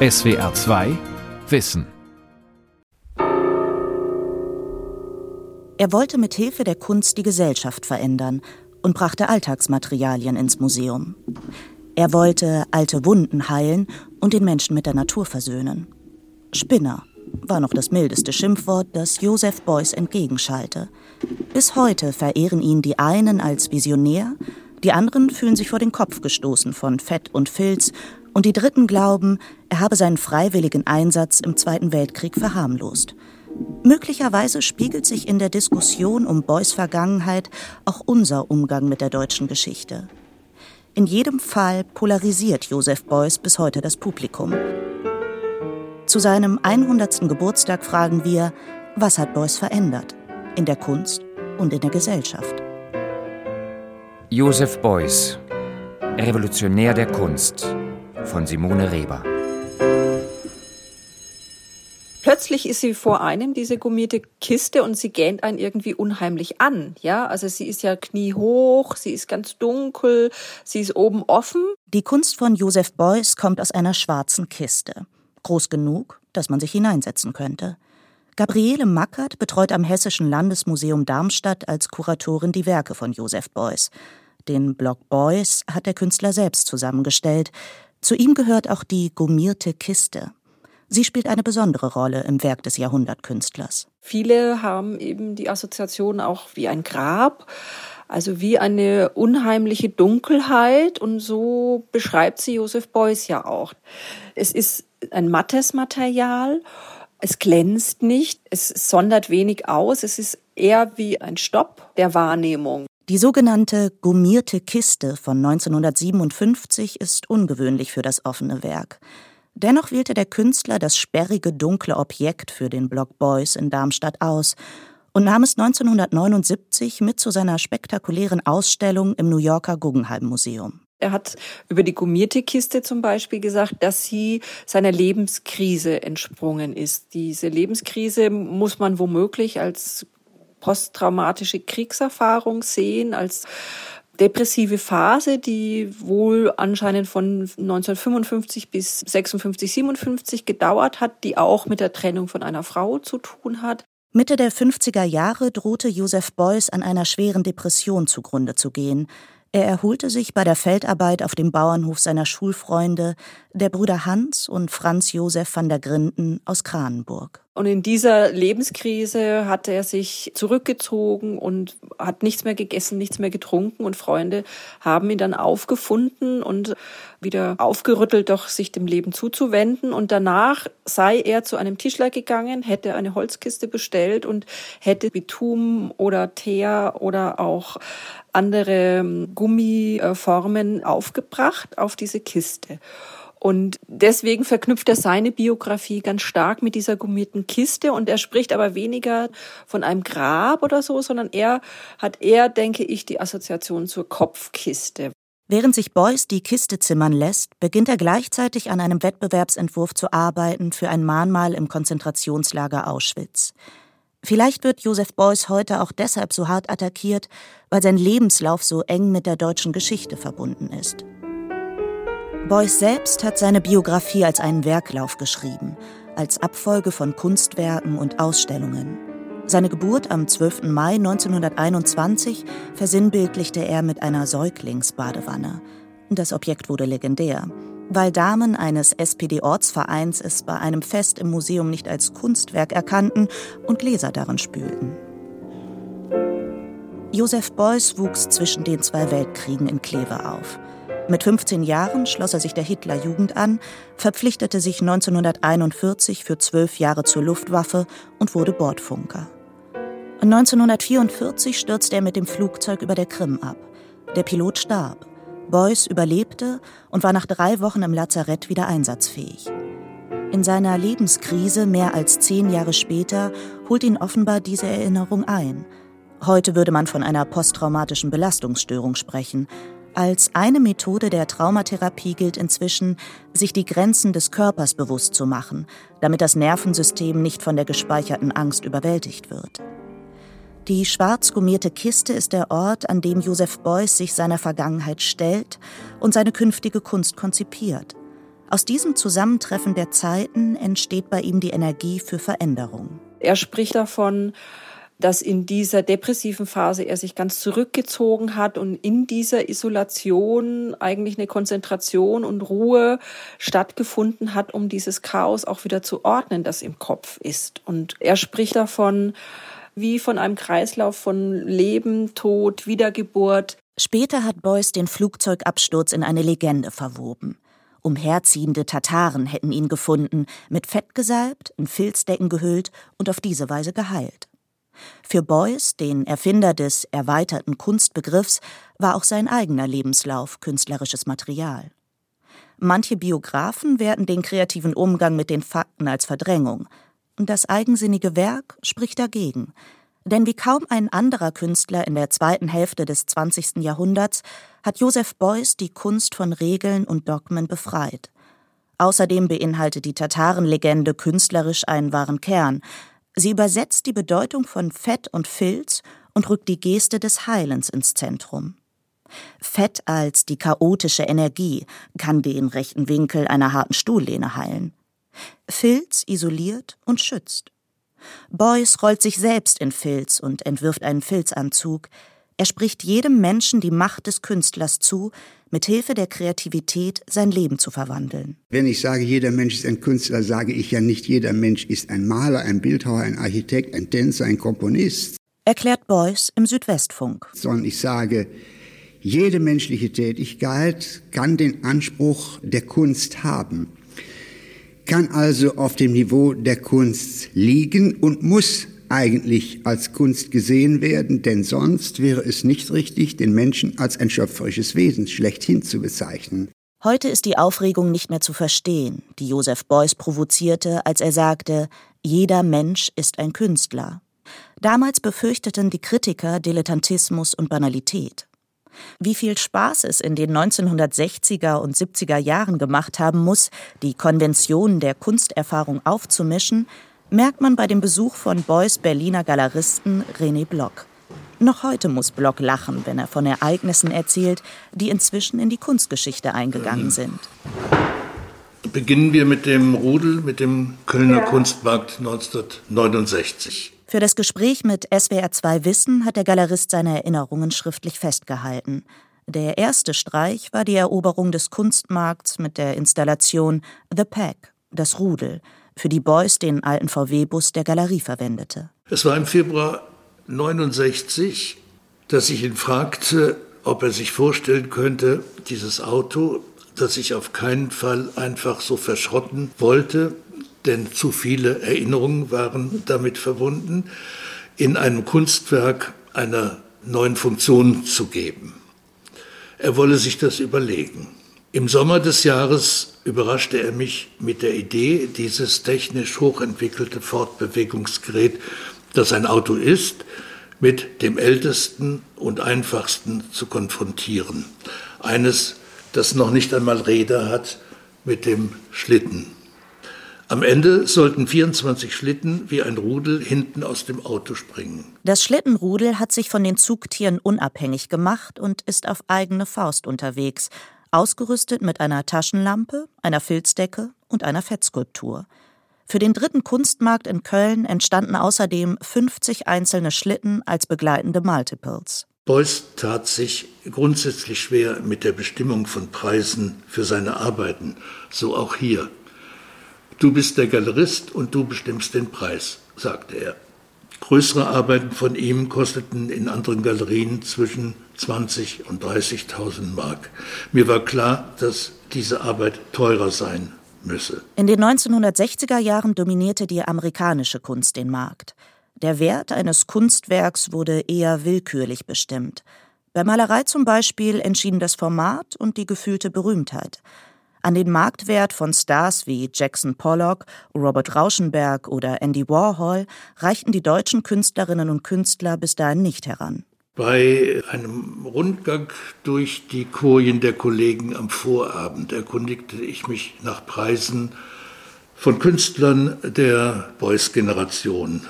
SWR 2 Wissen. Er wollte mit Hilfe der Kunst die Gesellschaft verändern und brachte Alltagsmaterialien ins Museum. Er wollte alte Wunden heilen und den Menschen mit der Natur versöhnen. Spinner war noch das mildeste Schimpfwort, das Joseph Beuys entgegenschallte. Bis heute verehren ihn die einen als Visionär, die anderen fühlen sich vor den Kopf gestoßen von Fett und Filz und die Dritten glauben, er habe seinen freiwilligen Einsatz im Zweiten Weltkrieg verharmlost. Möglicherweise spiegelt sich in der Diskussion um Beuys Vergangenheit auch unser Umgang mit der deutschen Geschichte. In jedem Fall polarisiert Joseph Beuys bis heute das Publikum. Zu seinem 100. Geburtstag fragen wir, was hat Beuys verändert? In der Kunst und in der Gesellschaft. Joseph Beuys, Revolutionär der Kunst von Simone Reber. Plötzlich ist sie vor einem, diese gummierte Kiste, und sie gähnt einen irgendwie unheimlich an. Ja, also sie ist ja kniehoch, sie ist ganz dunkel, sie ist oben offen. Die Kunst von Joseph Beuys kommt aus einer schwarzen Kiste. Groß genug, dass man sich hineinsetzen könnte. Gabriele Mackert betreut am Hessischen Landesmuseum Darmstadt als Kuratorin die Werke von Joseph Beuys. Den Block Beuys hat der Künstler selbst zusammengestellt. Zu ihm gehört auch die gummierte Kiste. Sie spielt eine besondere Rolle im Werk des Jahrhundertkünstlers. Viele haben eben die Assoziation auch wie ein Grab, also wie eine unheimliche Dunkelheit und so beschreibt sie Joseph Beuys ja auch. Es ist ein mattes Material, es glänzt nicht, es sondert wenig aus, es ist eher wie ein Stopp der Wahrnehmung. Die sogenannte gummierte Kiste von 1957 ist ungewöhnlich für das offene Werk. Dennoch wählte der Künstler das sperrige, dunkle Objekt für den Block Boys in Darmstadt aus und nahm es 1979 mit zu seiner spektakulären Ausstellung im New Yorker Guggenheim Museum. Er hat über die gummierte Kiste zum Beispiel gesagt, dass sie seiner Lebenskrise entsprungen ist. Diese Lebenskrise muss man womöglich als posttraumatische Kriegserfahrung sehen, als depressive Phase, die wohl anscheinend von 1955 bis 56, 57 gedauert hat, die auch mit der Trennung von einer Frau zu tun hat. Mitte der 50er Jahre drohte Joseph Beuys an einer schweren Depression zugrunde zu gehen. Er erholte sich bei der Feldarbeit auf dem Bauernhof seiner Schulfreunde, der Brüder Hans und Franz Josef van der Grinden aus Kranenburg. Und in dieser Lebenskrise hat er sich zurückgezogen und hat nichts mehr gegessen, nichts mehr getrunken und Freunde haben ihn dann aufgefunden und wieder aufgerüttelt, doch sich dem Leben zuzuwenden. Und danach sei er zu einem Tischler gegangen, hätte eine Holzkiste bestellt und hätte Bitum oder Teer oder auch andere Gummiformen aufgebracht auf diese Kiste. Und deswegen verknüpft er seine Biografie ganz stark mit dieser gummierten Kiste und er spricht aber weniger von einem Grab oder so, sondern er hat eher, denke ich, die Assoziation zur Kopfkiste. Während sich Beuys die Kiste zimmern lässt, beginnt er gleichzeitig an einem Wettbewerbsentwurf zu arbeiten für ein Mahnmal im Konzentrationslager Auschwitz. Vielleicht wird Joseph Beuys heute auch deshalb so hart attackiert, weil sein Lebenslauf so eng mit der deutschen Geschichte verbunden ist. Beuys selbst hat seine Biografie als einen Werklauf geschrieben, als Abfolge von Kunstwerken und Ausstellungen. Seine Geburt am 12. Mai 1921 versinnbildlichte er mit einer Säuglingsbadewanne. Das Objekt wurde legendär, weil Damen eines SPD-Ortsvereins es bei einem Fest im Museum nicht als Kunstwerk erkannten und Gläser darin spülten. Joseph Beuys wuchs zwischen den zwei Weltkriegen in Kleve auf. Mit 15 Jahren schloss er sich der Hitlerjugend an, verpflichtete sich 1941 für zwölf Jahre zur Luftwaffe und wurde Bordfunker. 1944 stürzte er mit dem Flugzeug über der Krim ab. Der Pilot starb. Beuys überlebte und war nach drei Wochen im Lazarett wieder einsatzfähig. In seiner Lebenskrise mehr als zehn Jahre später holt ihn offenbar diese Erinnerung ein. Heute würde man von einer posttraumatischen Belastungsstörung sprechen, als eine Methode der Traumatherapie gilt inzwischen, sich die Grenzen des Körpers bewusst zu machen, damit das Nervensystem nicht von der gespeicherten Angst überwältigt wird. Die schwarz gummierte Kiste ist der Ort, an dem Joseph Beuys sich seiner Vergangenheit stellt und seine künftige Kunst konzipiert. Aus diesem Zusammentreffen der Zeiten entsteht bei ihm die Energie für Veränderung. Er spricht davon, dass in dieser depressiven Phase er sich ganz zurückgezogen hat und in dieser Isolation eigentlich eine Konzentration und Ruhe stattgefunden hat, um dieses Chaos auch wieder zu ordnen, das im Kopf ist. Und er spricht davon, wie von einem Kreislauf von Leben, Tod, Wiedergeburt. Später hat Beuys den Flugzeugabsturz in eine Legende verwoben. Umherziehende Tataren hätten ihn gefunden, mit Fett gesalbt, in Filzdecken gehüllt und auf diese Weise geheilt. Für Beuys, den Erfinder des erweiterten Kunstbegriffs, war auch sein eigener Lebenslauf künstlerisches Material. Manche Biografen werten den kreativen Umgang mit den Fakten als Verdrängung. Das eigensinnige Werk spricht dagegen. Denn wie kaum ein anderer Künstler in der zweiten Hälfte des 20. Jahrhunderts hat Joseph Beuys die Kunst von Regeln und Dogmen befreit. Außerdem beinhaltet die Tatarenlegende künstlerisch einen wahren Kern, Sie übersetzt die Bedeutung von Fett und Filz und rückt die Geste des Heilens ins Zentrum. Fett als die chaotische Energie kann den rechten Winkel einer harten Stuhllehne heilen. Filz isoliert und schützt. Beuys rollt sich selbst in Filz und entwirft einen Filzanzug. Er spricht jedem Menschen die Macht des Künstlers zu, mit Hilfe der Kreativität sein Leben zu verwandeln. Wenn ich sage, jeder Mensch ist ein Künstler, sage ich ja nicht, jeder Mensch ist ein Maler, ein Bildhauer, ein Architekt, ein Tänzer, ein Komponist. Erklärt Beuys im Südwestfunk. Sondern ich sage, jede menschliche Tätigkeit kann den Anspruch der Kunst haben, kann also auf dem Niveau der Kunst liegen und muss eigentlich als Kunst gesehen werden, denn sonst wäre es nicht richtig, den Menschen als ein schöpferisches Wesen schlechthin zu bezeichnen. Heute ist die Aufregung nicht mehr zu verstehen, die Joseph Beuys provozierte, als er sagte, jeder Mensch ist ein Künstler. Damals befürchteten die Kritiker Dilettantismus und Banalität. Wie viel Spaß es in den 1960er und 70er Jahren gemacht haben muss, die Konventionen der Kunsterfahrung aufzumischen, merkt man bei dem Besuch von Beuys Berliner Galeristen René Block. Noch heute muss Block lachen, wenn er von Ereignissen erzählt, die inzwischen in die Kunstgeschichte eingegangen sind. Beginnen wir mit dem Rudel, mit dem Kölner ja. Kunstmarkt 1969. Für das Gespräch mit SWR2 Wissen hat der Galerist seine Erinnerungen schriftlich festgehalten. Der erste Streich war die Eroberung des Kunstmarkts mit der Installation The Pack, das Rudel, für die Beuys den alten VW-Bus der Galerie verwendete. Es war im Februar 69, dass ich ihn fragte, ob er sich vorstellen könnte, dieses Auto, das ich auf keinen Fall einfach so verschrotten wollte, denn zu viele Erinnerungen waren damit verbunden, in einem Kunstwerk einer neuen Funktion zu geben. Er wolle sich das überlegen. Im Sommer des Jahres überraschte er mich mit der Idee, dieses technisch hochentwickelte Fortbewegungsgerät, das ein Auto ist, mit dem ältesten und einfachsten zu konfrontieren. Eines, das noch nicht einmal Räder hat, mit dem Schlitten. Am Ende sollten 24 Schlitten wie ein Rudel hinten aus dem Auto springen. Das Schlittenrudel hat sich von den Zugtieren unabhängig gemacht und ist auf eigene Faust unterwegs, ausgerüstet mit einer Taschenlampe, einer Filzdecke und einer Fettskulptur. Für den dritten Kunstmarkt in Köln entstanden außerdem 50 einzelne Schlitten als begleitende Multiples. Beuys tat sich grundsätzlich schwer mit der Bestimmung von Preisen für seine Arbeiten, so auch hier. Du bist der Galerist und du bestimmst den Preis, sagte er. Größere Arbeiten von ihm kosteten in anderen Galerien zwischen 20 und 30.000 Mark. Mir war klar, dass diese Arbeit teurer sein müsse. In den 1960er Jahren dominierte die amerikanische Kunst den Markt. Der Wert eines Kunstwerks wurde eher willkürlich bestimmt. Bei Malerei zum Beispiel entschieden das Format und die gefühlte Berühmtheit. An den Marktwert von Stars wie Jackson Pollock, Robert Rauschenberg oder Andy Warhol reichten die deutschen Künstlerinnen und Künstler bis dahin nicht heran. Bei einem Rundgang durch die Kurien der Kollegen am Vorabend erkundigte ich mich nach Preisen von Künstlern der Beuys-Generation.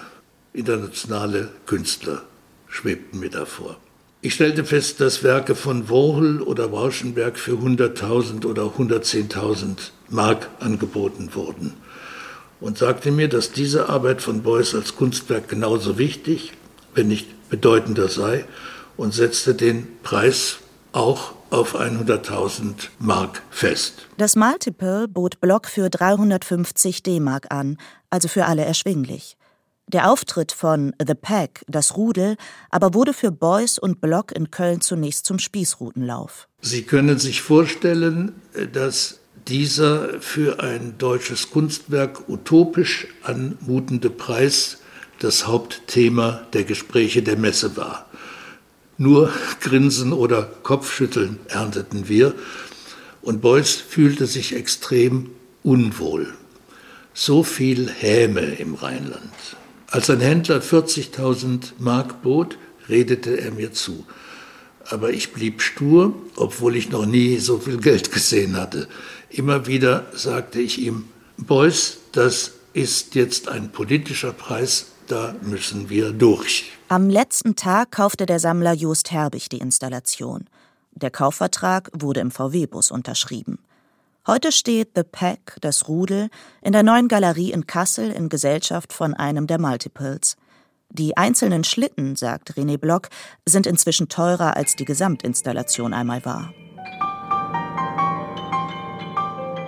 Internationale Künstler schwebten mir davor. Ich stellte fest, dass Werke von Warhol oder Rauschenberg für 100.000 oder 110.000 Mark angeboten wurden und sagte mir, dass diese Arbeit von Beuys als Kunstwerk genauso wichtig, wenn nicht bedeutender sei und setzte den Preis auch auf 100.000 Mark fest. Das Multiple bot Block für 350 D-Mark an, also für alle erschwinglich. Der Auftritt von The Pack, das Rudel, aber wurde für Beuys und Block in Köln zunächst zum Spießrutenlauf. Sie können sich vorstellen, dass dieser für ein deutsches Kunstwerk utopisch anmutende Preis das Hauptthema der Gespräche der Messe war. Nur Grinsen oder Kopfschütteln ernteten wir, und Beuys fühlte sich extrem unwohl. So viel Häme im Rheinland. Als ein Händler 40.000 Mark bot, redete er mir zu. Aber ich blieb stur, obwohl ich noch nie so viel Geld gesehen hatte. Immer wieder sagte ich ihm, Beuys, das ist jetzt ein politischer Preis, da müssen wir durch. Am letzten Tag kaufte der Sammler Just Herbig die Installation. Der Kaufvertrag wurde im VW-Bus unterschrieben. Heute steht The Pack, das Rudel, in der neuen Galerie in Kassel in Gesellschaft von einem der Multiples. Die einzelnen Schlitten, sagt René Block, sind inzwischen teurer als die Gesamtinstallation einmal war.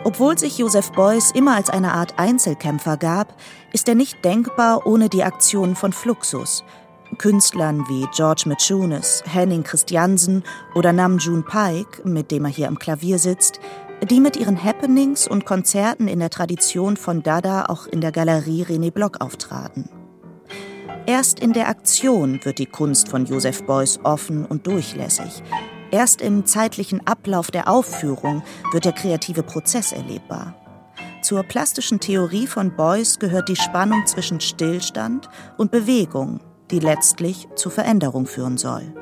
Obwohl sich Joseph Beuys immer als eine Art Einzelkämpfer gab, ist er nicht denkbar ohne die Aktionen von Fluxus. Künstlern wie George Machunis, Henning Christiansen oder Nam June Paik, mit dem er hier am Klavier sitzt, die mit ihren Happenings und Konzerten in der Tradition von Dada auch in der Galerie René Block auftraten. Erst in der Aktion wird die Kunst von Joseph Beuys offen und durchlässig. Erst im zeitlichen Ablauf der Aufführung wird der kreative Prozess erlebbar. Zur plastischen Theorie von Beuys gehört die Spannung zwischen Stillstand und Bewegung, die letztlich zu Veränderung führen soll.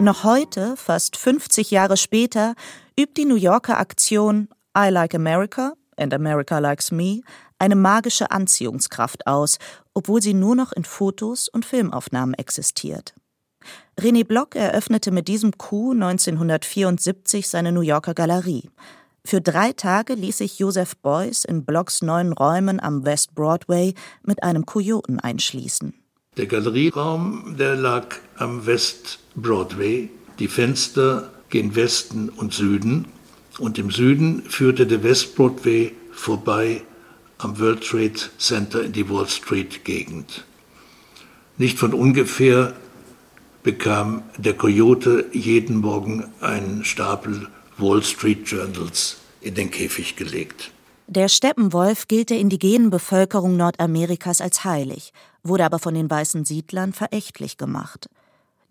Noch heute, fast 50 Jahre später, übt die New Yorker Aktion I Like America and America Likes Me eine magische Anziehungskraft aus, obwohl sie nur noch in Fotos und Filmaufnahmen existiert. René Block eröffnete mit diesem Coup 1974 seine New Yorker Galerie. Für drei Tage ließ sich Joseph Beuys in Blocks neuen Räumen am West Broadway mit einem Kojoten einschließen. Der Galerieraum, der lag am West Broadway. Die Fenster gehen Westen und Süden. Und im Süden führte der West Broadway vorbei am World Trade Center in die Wall Street Gegend. Nicht von ungefähr bekam der Coyote jeden Morgen einen Stapel Wall Street Journals in den Käfig gelegt. Der Steppenwolf gilt der indigenen Bevölkerung Nordamerikas als heilig, wurde aber von den weißen Siedlern verächtlich gemacht.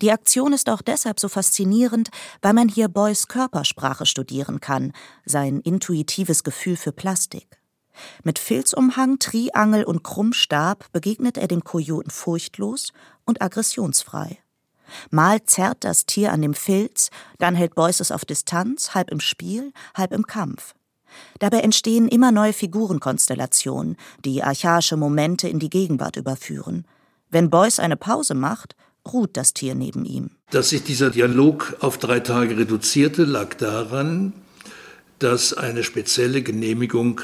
Die Aktion ist auch deshalb so faszinierend, weil man hier Boys Körpersprache studieren kann, sein intuitives Gefühl für Plastik. Mit Filzumhang, Triangel und Krummstab begegnet er dem Kojoten furchtlos und aggressionsfrei. Mal zerrt das Tier an dem Filz, dann hält Beuys es auf Distanz, halb im Spiel, halb im Kampf. Dabei entstehen immer neue Figurenkonstellationen, die archaische Momente in die Gegenwart überführen. Wenn Beuys eine Pause macht, ruht das Tier neben ihm. Dass sich dieser Dialog auf drei Tage reduzierte, lag daran, dass eine spezielle Genehmigung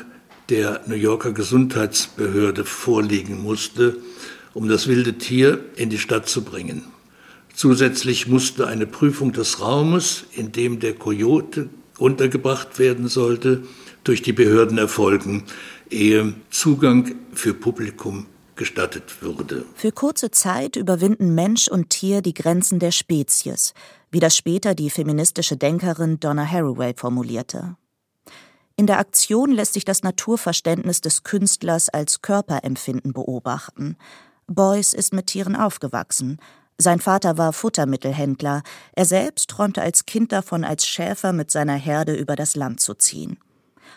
der New Yorker Gesundheitsbehörde vorliegen musste, um das wilde Tier in die Stadt zu bringen. Zusätzlich musste eine Prüfung des Raumes, in dem der Kojote untergebracht werden sollte, durch die Behörden erfolgen, ehe Zugang für Publikum gestattet würde. Für kurze Zeit überwinden Mensch und Tier die Grenzen der Spezies, wie das später die feministische Denkerin Donna Haraway formulierte. In der Aktion lässt sich das Naturverständnis des Künstlers als Körperempfinden beobachten. Beuys ist mit Tieren aufgewachsen, sein Vater war Futtermittelhändler, er selbst träumte als Kind davon, als Schäfer mit seiner Herde über das Land zu ziehen.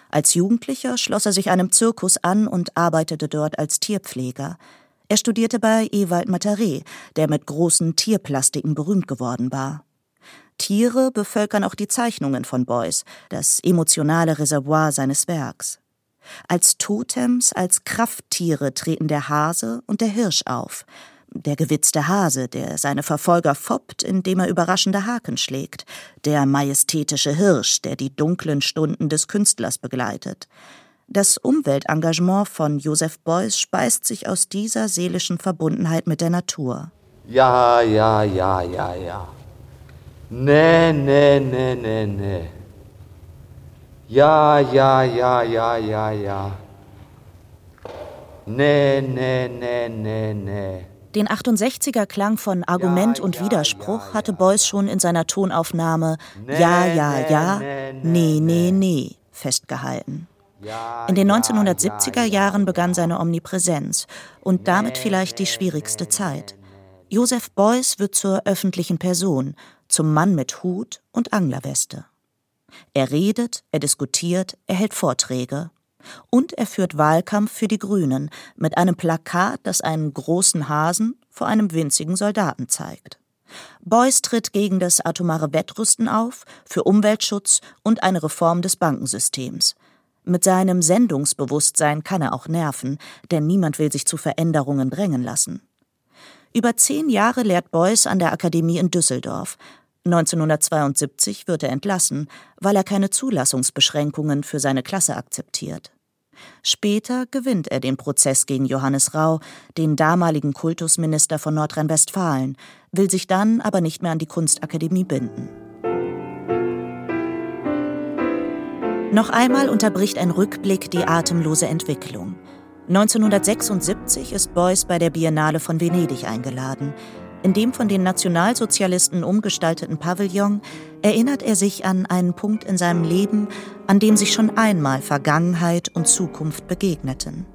Als Jugendlicher schloss er sich einem Zirkus an und arbeitete dort als Tierpfleger. Er studierte bei Ewald Mataré, der mit großen Tierplastiken berühmt geworden war. Tiere bevölkern auch die Zeichnungen von Beuys, das emotionale Reservoir seines Werks. Als Totems, als Krafttiere treten der Hase und der Hirsch auf. Der gewitzte Hase, der seine Verfolger foppt, indem er überraschende Haken schlägt, der majestätische Hirsch, der die dunklen Stunden des Künstlers begleitet. Das Umweltengagement von Joseph Beuys speist sich aus dieser seelischen Verbundenheit mit der Natur. Ja, ja, ja, ja, ja. Nee, nee, nee, nee, nee. Ja, ja, ja, ja, ja, ja. Nee, nee, nee, nee, nee. Den 68er Klang von Argument und Widerspruch hatte. Beuys schon in seiner Tonaufnahme Ja, ja, ja, nee, nee, nee, festgehalten. In den ja, 1970er ja, Jahren ja, begann seine Omnipräsenz und damit vielleicht die schwierigste Zeit. Joseph Beuys wird zur öffentlichen Person, zum Mann mit Hut und Anglerweste. Er redet, er diskutiert, er hält Vorträge. Und er führt Wahlkampf für die Grünen mit einem Plakat, das einen großen Hasen vor einem winzigen Soldaten zeigt. Beuys tritt gegen das atomare Wettrüsten auf, für Umweltschutz und eine Reform des Bankensystems. Mit seinem Sendungsbewusstsein kann er auch nerven, denn niemand will sich zu Veränderungen drängen lassen. Über zehn Jahre lehrt Beuys an der Akademie in Düsseldorf. 1972 wird er entlassen, weil er keine Zulassungsbeschränkungen für seine Klasse akzeptiert. Später gewinnt er den Prozess gegen Johannes Rau, den damaligen Kultusminister von Nordrhein-Westfalen, will sich dann aber nicht mehr an die Kunstakademie binden. Noch einmal unterbricht ein Rückblick die atemlose Entwicklung. 1976 ist Beuys bei der Biennale von Venedig eingeladen. In dem von den Nationalsozialisten umgestalteten Pavillon erinnert er sich an einen Punkt in seinem Leben, an dem sich schon einmal Vergangenheit und Zukunft begegneten.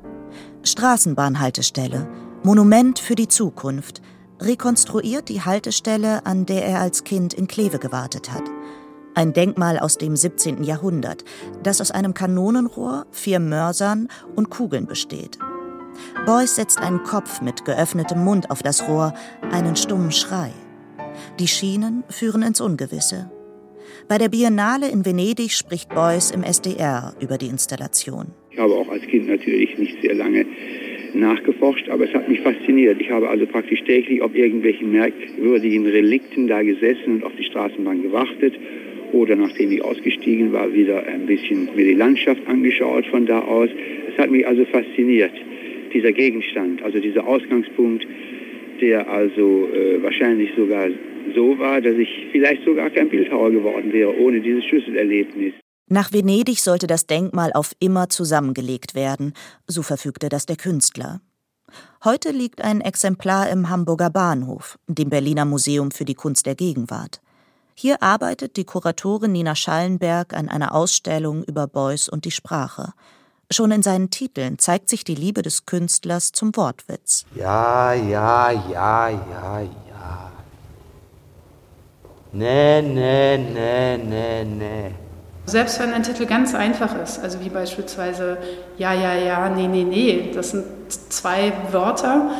Straßenbahnhaltestelle, Monument für die Zukunft, rekonstruiert die Haltestelle, an der er als Kind in Kleve gewartet hat. Ein Denkmal aus dem 17. Jahrhundert, das aus einem Kanonenrohr, vier Mörsern und Kugeln besteht. Beuys setzt einen Kopf mit geöffnetem Mund auf das Rohr, einen stummen Schrei. Die Schienen führen ins Ungewisse. Bei der Biennale in Venedig spricht Beuys im SDR über die Installation. Ich habe auch als Kind natürlich nicht sehr lange nachgeforscht, aber es hat mich fasziniert. Ich habe also praktisch täglich auf irgendwelchen merkwürdigen Relikten da gesessen und auf die Straßenbahn gewartet oder nachdem ich ausgestiegen war, wieder ein bisschen mir die Landschaft angeschaut von da aus. Es hat mich also fasziniert, dieser Gegenstand, also dieser Ausgangspunkt, der also äh, wahrscheinlich sogar so war, dass ich vielleicht sogar kein Bildhauer geworden wäre ohne dieses Schlüsselerlebnis. Nach Venedig sollte das Denkmal auf immer zusammengelegt werden, so verfügte das der Künstler. Heute liegt ein Exemplar im Hamburger Bahnhof, dem Berliner Museum für die Kunst der Gegenwart. Hier arbeitet die Kuratorin Nina Schallenberg an einer Ausstellung über Beuys und die Sprache. Schon in seinen Titeln zeigt sich die Liebe des Künstlers zum Wortwitz. Ja, ja, ja, ja, ja. Nee, nee, nee, nee, nee. Selbst wenn ein Titel ganz einfach ist, also wie beispielsweise Ja, ja, ja, nee, nee, nee, das sind zwei Wörter,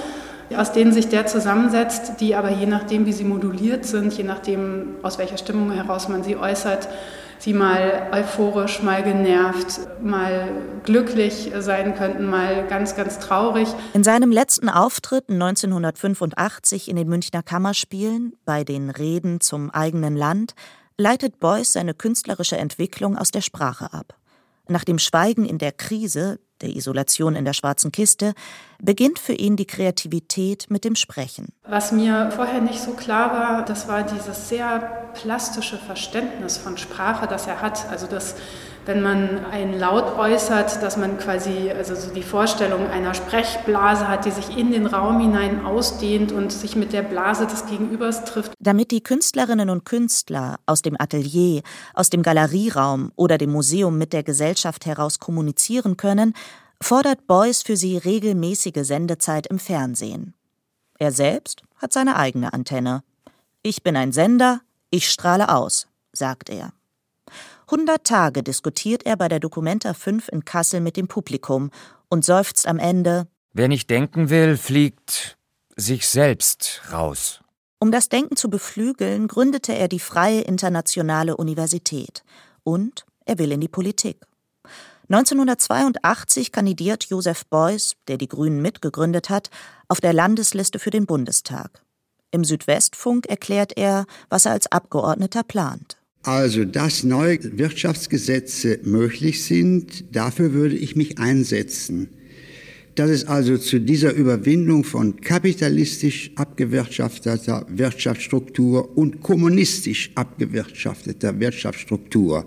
aus denen sich der zusammensetzt, die aber je nachdem, wie sie moduliert sind, je nachdem, aus welcher Stimmung heraus man sie äußert, sie mal euphorisch, mal genervt, mal glücklich sein könnten, mal ganz, ganz traurig. In seinem letzten Auftritt 1985 in den Münchner Kammerspielen, bei den Reden zum eigenen Land, leitet Beuys seine künstlerische Entwicklung aus der Sprache ab. Nach dem Schweigen in der Krise, der Isolation in der schwarzen Kiste, beginnt für ihn die Kreativität mit dem Sprechen. Was mir vorher nicht so klar war, das war dieses sehr plastische Verständnis von Sprache, das er hat. Also dass, wenn man einen Laut äußert, dass man quasi also so die Vorstellung einer Sprechblase hat, die sich in den Raum hinein ausdehnt und sich mit der Blase des Gegenübers trifft. Damit die Künstlerinnen und Künstler aus dem Atelier, aus dem Galerieraum oder dem Museum mit der Gesellschaft heraus kommunizieren können, fordert Beuys für sie regelmäßige Sendezeit im Fernsehen. Er selbst hat seine eigene Antenne. Ich bin ein Sender, ich strahle aus, sagt er. 100 Tage diskutiert er bei der Documenta 5 in Kassel mit dem Publikum und seufzt am Ende: Wer nicht denken will, fliegt sich selbst raus. Um das Denken zu beflügeln, gründete er die Freie Internationale Universität. Und er will in die Politik. 1982 kandidiert Josef Beuys, der die Grünen mitgegründet hat, auf der Landesliste für den Bundestag. Im Südwestfunk erklärt er, was er als Abgeordneter plant. Also, dass neue Wirtschaftsgesetze möglich sind, dafür würde ich mich einsetzen. Dass es also zu dieser Überwindung von kapitalistisch abgewirtschafteter Wirtschaftsstruktur und kommunistisch abgewirtschafteter Wirtschaftsstruktur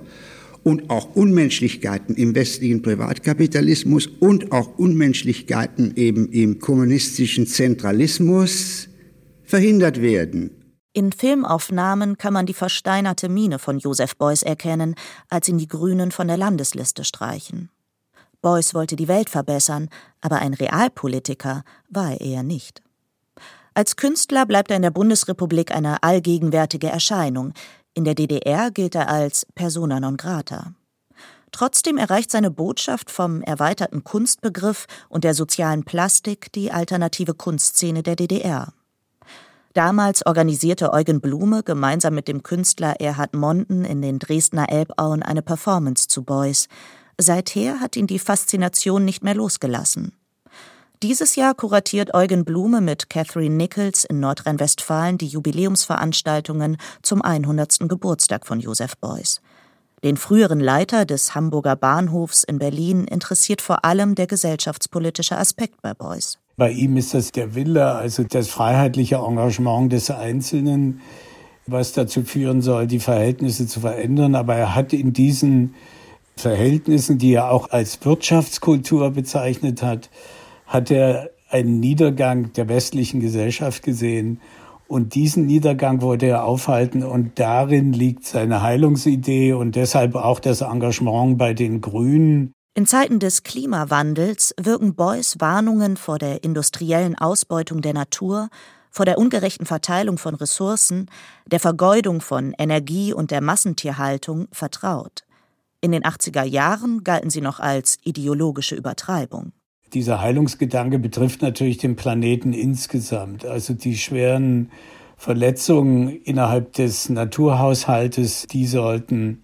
und auch Unmenschlichkeiten im westlichen Privatkapitalismus und auch Unmenschlichkeiten eben im kommunistischen Zentralismus verhindert werden. In Filmaufnahmen kann man die versteinerte Miene von Josef Beuys erkennen, als ihn die Grünen von der Landesliste streichen. Beuys wollte die Welt verbessern, aber ein Realpolitiker war er eher nicht. Als Künstler bleibt er in der Bundesrepublik eine allgegenwärtige Erscheinung. In der DDR gilt er als persona non grata. Trotzdem erreicht seine Botschaft vom erweiterten Kunstbegriff und der sozialen Plastik die alternative Kunstszene der DDR. Damals organisierte Eugen Blume gemeinsam mit dem Künstler Erhard Monden in den Dresdner Elbauen eine Performance zu Beuys. Seither hat ihn die Faszination nicht mehr losgelassen. Dieses Jahr kuratiert Eugen Blume mit Catherine Nichols in Nordrhein-Westfalen die Jubiläumsveranstaltungen zum 100. Geburtstag von Josef Beuys. Den früheren Leiter des Hamburger Bahnhofs in Berlin interessiert vor allem der gesellschaftspolitische Aspekt bei Beuys. Bei ihm ist das der Wille, also das freiheitliche Engagement des Einzelnen, was dazu führen soll, die Verhältnisse zu verändern. Aber er hat in diesen Verhältnissen, die er auch als Wirtschaftskultur bezeichnet hat, hat er einen Niedergang der westlichen Gesellschaft gesehen. Und diesen Niedergang wollte er aufhalten und darin liegt seine Heilungsidee und deshalb auch das Engagement bei den Grünen. In Zeiten des Klimawandels wirken Beuys Warnungen vor der industriellen Ausbeutung der Natur, vor der ungerechten Verteilung von Ressourcen, der Vergeudung von Energie und der Massentierhaltung vertraut. In den 80er Jahren galten sie noch als ideologische Übertreibung. Dieser Heilungsgedanke betrifft natürlich den Planeten insgesamt. Also die schweren Verletzungen innerhalb des Naturhaushaltes, die sollten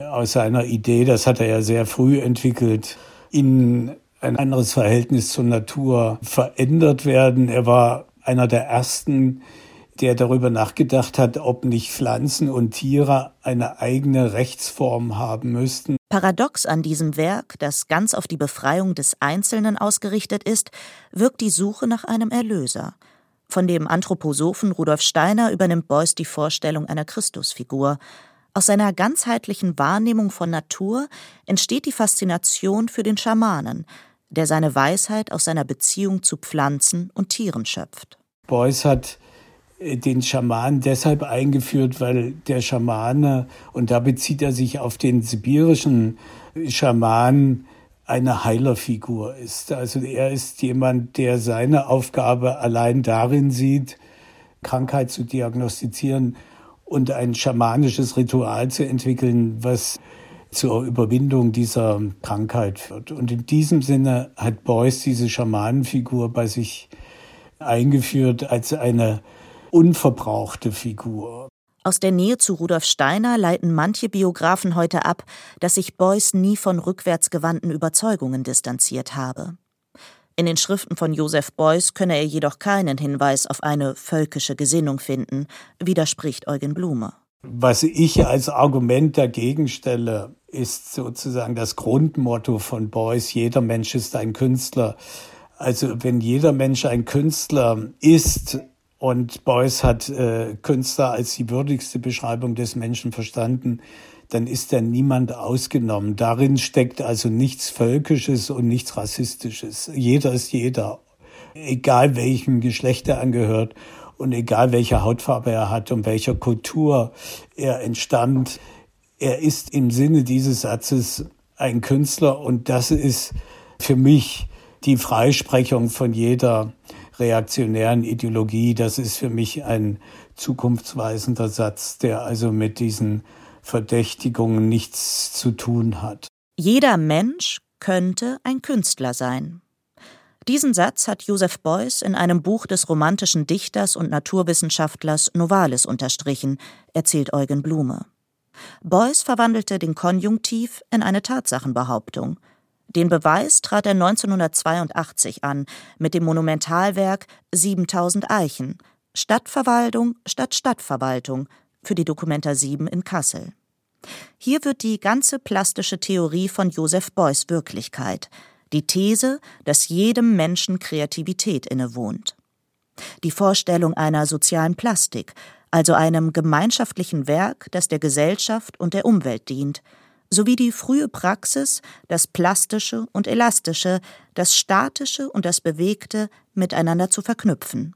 aus seiner Idee, das hat er ja sehr früh entwickelt, in ein anderes Verhältnis zur Natur verändert werden. Er war einer der ersten, der darüber nachgedacht hat, ob nicht Pflanzen und Tiere eine eigene Rechtsform haben müssten. Paradox an diesem Werk, das ganz auf die Befreiung des Einzelnen ausgerichtet ist, wirkt die Suche nach einem Erlöser. Von dem Anthroposophen Rudolf Steiner übernimmt Beuys die Vorstellung einer Christusfigur. Aus seiner ganzheitlichen Wahrnehmung von Natur entsteht die Faszination für den Schamanen, der seine Weisheit aus seiner Beziehung zu Pflanzen und Tieren schöpft. Beuys hat den Schaman deshalb eingeführt, weil der Schamane, und da bezieht er sich auf den sibirischen Schaman, eine Heilerfigur ist. Also er ist jemand, der seine Aufgabe allein darin sieht, Krankheit zu diagnostizieren und ein schamanisches Ritual zu entwickeln, was zur Überwindung dieser Krankheit führt. Und in diesem Sinne hat Beuys diese Schamanenfigur bei sich eingeführt als eine unverbrauchte Figur. Aus der Nähe zu Rudolf Steiner leiten manche Biografen heute ab, dass sich Beuys nie von rückwärtsgewandten Überzeugungen distanziert habe. In den Schriften von Joseph Beuys könne er jedoch keinen Hinweis auf eine völkische Gesinnung finden, widerspricht Eugen Blume. Was ich als Argument dagegen stelle, ist sozusagen das Grundmotto von Beuys, jeder Mensch ist ein Künstler. Also wenn jeder Mensch ein Künstler ist, und Beuys hat äh, Künstler als die würdigste Beschreibung des Menschen verstanden, dann ist da niemand ausgenommen. Darin steckt also nichts Völkisches und nichts Rassistisches. Jeder ist jeder, egal welchem Geschlecht er angehört und egal welche Hautfarbe er hat und welcher Kultur er entstammt. Er ist im Sinne dieses Satzes ein Künstler und das ist für mich die Freisprechung von jeder reaktionären Ideologie. Das ist für mich ein zukunftsweisender Satz, der also mit diesen Verdächtigungen nichts zu tun hat. Jeder Mensch könnte ein Künstler sein. Diesen Satz hat Joseph Beuys in einem Buch des romantischen Dichters und Naturwissenschaftlers Novalis unterstrichen, erzählt Eugen Blume. Beuys verwandelte den Konjunktiv in eine Tatsachenbehauptung. Den Beweis trat er 1982 an mit dem Monumentalwerk 7000 Eichen Stadtverwaltung statt Stadtverwaltung für die Dokumenta 7 in Kassel. Hier wird die ganze plastische Theorie von Joseph Beuys Wirklichkeit, die These, dass jedem Menschen Kreativität innewohnt. Die Vorstellung einer sozialen Plastik, also einem gemeinschaftlichen Werk, das der Gesellschaft und der Umwelt dient, sowie die frühe Praxis, das Plastische und Elastische, das Statische und das Bewegte miteinander zu verknüpfen.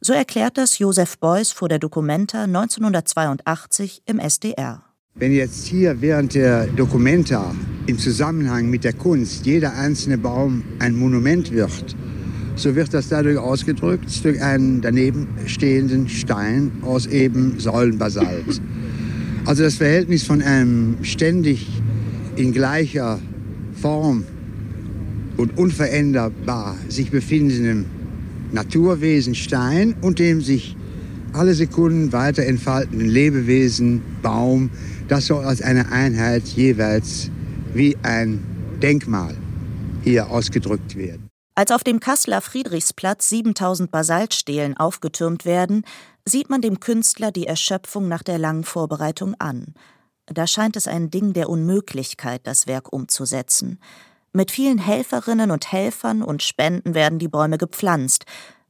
So erklärt das Joseph Beuys vor der Documenta 1982 im SDR. Wenn jetzt hier während der Documenta im Zusammenhang mit der Kunst jeder einzelne Baum ein Monument wird, so wird das dadurch ausgedrückt durch einen daneben stehenden Stein aus eben Säulenbasalt. Also das Verhältnis von einem ständig in gleicher Form und unveränderbar sich befindenden Naturwesen Stein und dem sich alle Sekunden weiter entfaltenden Lebewesen Baum, das soll als eine Einheit jeweils wie ein Denkmal hier ausgedrückt werden. Als auf dem Kasseler Friedrichsplatz 7000 Basaltstelen aufgetürmt werden, sieht man dem Künstler die Erschöpfung nach der langen Vorbereitung an. Da scheint es ein Ding der Unmöglichkeit, das Werk umzusetzen. Mit vielen Helferinnen und Helfern und Spenden werden die Bäume gepflanzt.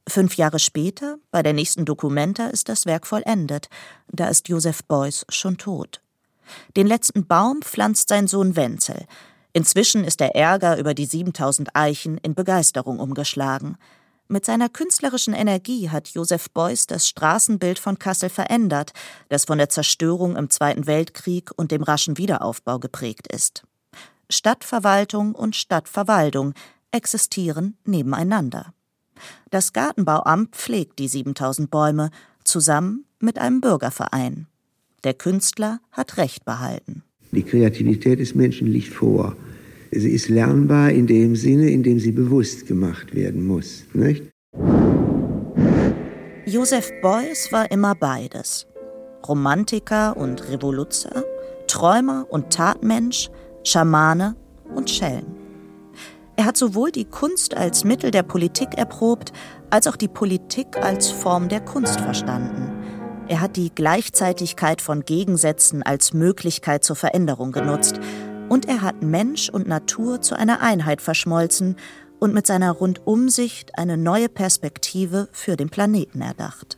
Fünf Jahre später, bei der nächsten Dokumenta, ist das Werk vollendet. Da ist Joseph Beuys schon tot. Den letzten Baum pflanzt sein Sohn Wenzel. Inzwischen ist der Ärger über die 7000 Eichen in Begeisterung umgeschlagen. Mit seiner künstlerischen Energie hat Joseph Beuys das Straßenbild von Kassel verändert, das von der Zerstörung im Zweiten Weltkrieg und dem raschen Wiederaufbau geprägt ist. Stadtverwaltung und Stadtverwaltung existieren nebeneinander. Das Gartenbauamt pflegt die 7000 Bäume zusammen mit einem Bürgerverein. Der Künstler hat Recht behalten. Die Kreativität des Menschen liegt vor. Sie ist lernbar in dem Sinne, in dem sie bewusst gemacht werden muss. Nicht? Joseph Beuys war immer beides. Romantiker und Revoluzer, Träumer und Tatmensch, Schamane und Schellen. Er hat sowohl die Kunst als Mittel der Politik erprobt, als auch die Politik als Form der Kunst verstanden. Er hat die Gleichzeitigkeit von Gegensätzen als Möglichkeit zur Veränderung genutzt. Und er hat Mensch und Natur zu einer Einheit verschmolzen und mit seiner Rundumsicht eine neue Perspektive für den Planeten erdacht.